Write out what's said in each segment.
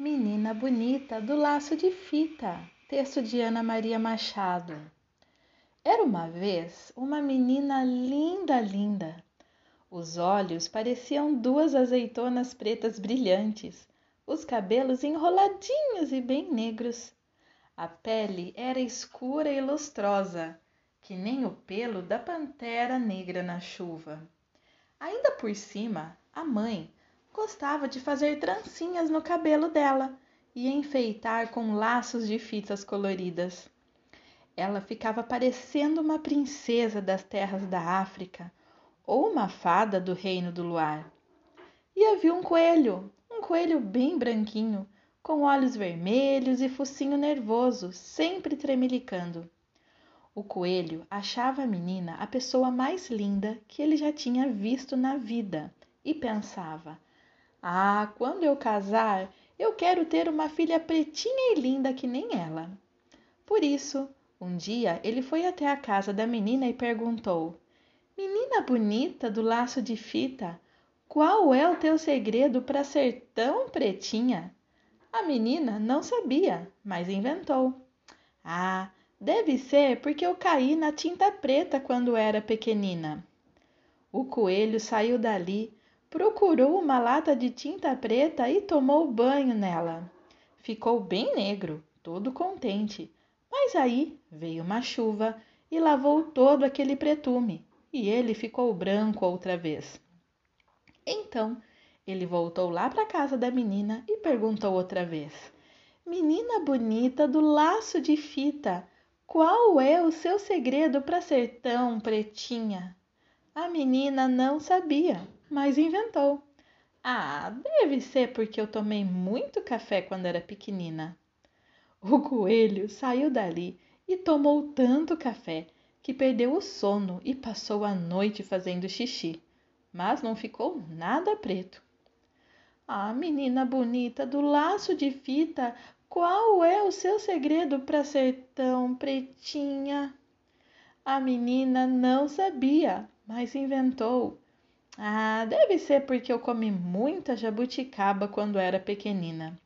Menina bonita do laço de fita. Texto de Ana Maria Machado. Era uma vez uma menina linda, linda. Os olhos pareciam duas azeitonas pretas brilhantes, os cabelos enroladinhos e bem negros. A pele era escura e lustrosa, que nem o pelo da pantera negra na chuva. Ainda por cima, a mãe gostava de fazer trancinhas no cabelo dela e enfeitar com laços de fitas coloridas. Ela ficava parecendo uma princesa das terras da África ou uma fada do reino do luar. E havia um coelho, um coelho bem branquinho, com olhos vermelhos e focinho nervoso, sempre tremelicando. O coelho achava a menina a pessoa mais linda que ele já tinha visto na vida e pensava: ah, quando eu casar, eu quero ter uma filha pretinha e linda que nem ela. Por isso, um dia ele foi até a casa da menina e perguntou: Menina bonita do laço de fita, qual é o teu segredo para ser tão pretinha? A menina não sabia, mas inventou. Ah, deve ser porque eu caí na tinta preta quando era pequenina. O coelho saiu dali procurou uma lata de tinta preta e tomou banho nela. Ficou bem negro, todo contente. Mas aí veio uma chuva e lavou todo aquele pretume, e ele ficou branco outra vez. Então ele voltou lá para a casa da menina e perguntou outra vez: Menina bonita do laço de fita, qual é o seu segredo para ser tão pretinha? A menina não sabia mas inventou. Ah, deve ser porque eu tomei muito café quando era pequenina. O coelho saiu dali e tomou tanto café que perdeu o sono e passou a noite fazendo xixi, mas não ficou nada preto. Ah, menina bonita do laço de fita, qual é o seu segredo para ser tão pretinha? A menina não sabia, mas inventou. Ah, deve ser porque eu comi muita jabuticaba quando era pequenina.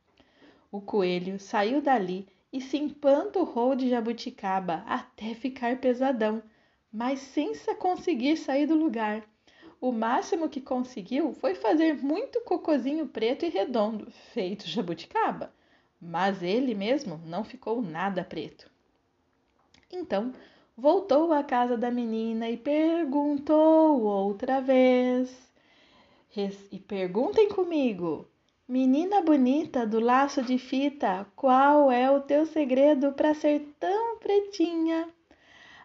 O coelho saiu dali e se empanturrou de jabuticaba até ficar pesadão, mas sem conseguir sair do lugar. O máximo que conseguiu foi fazer muito cocozinho preto e redondo, feito jabuticaba, mas ele mesmo não ficou nada preto. Então voltou à casa da menina e perguntou outra vez. E perguntem comigo, menina bonita do laço de fita, qual é o teu segredo para ser tão pretinha?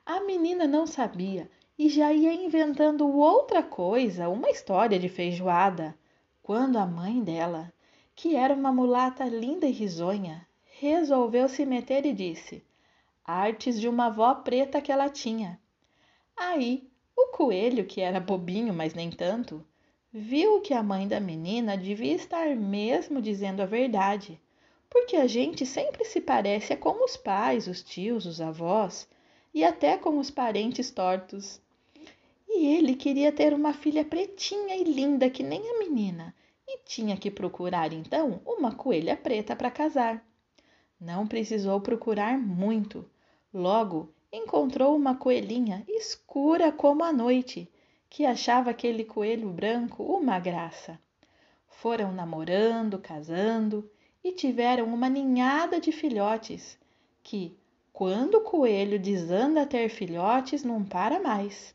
A menina não sabia e já ia inventando outra coisa, uma história de feijoada, quando a mãe dela, que era uma mulata linda e risonha, resolveu se meter e disse: artes de uma avó preta que ela tinha. Aí o coelho, que era bobinho, mas nem tanto, viu que a mãe da menina devia estar mesmo dizendo a verdade, porque a gente sempre se parece com os pais, os tios, os avós e até com os parentes tortos. E ele queria ter uma filha pretinha e linda que nem a menina, e tinha que procurar então uma coelha preta para casar. Não precisou procurar muito. Logo encontrou uma coelhinha escura como a noite, que achava aquele coelho branco uma graça. Foram namorando, casando e tiveram uma ninhada de filhotes, que, quando o coelho desanda a ter filhotes, não para mais.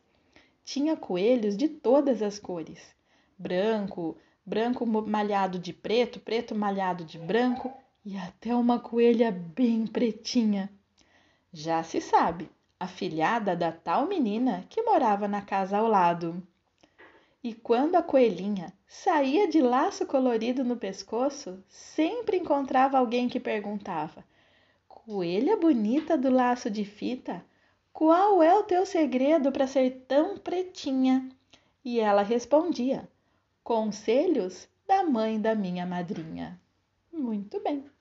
Tinha coelhos de todas as cores: branco, branco malhado de preto, preto malhado de branco e até uma coelha bem pretinha. Já se sabe, a filhada da tal menina que morava na casa ao lado. E quando a coelhinha saía de laço colorido no pescoço, sempre encontrava alguém que perguntava: Coelha bonita do laço de fita, qual é o teu segredo para ser tão pretinha? E ela respondia: Conselhos da mãe da minha madrinha. Muito bem.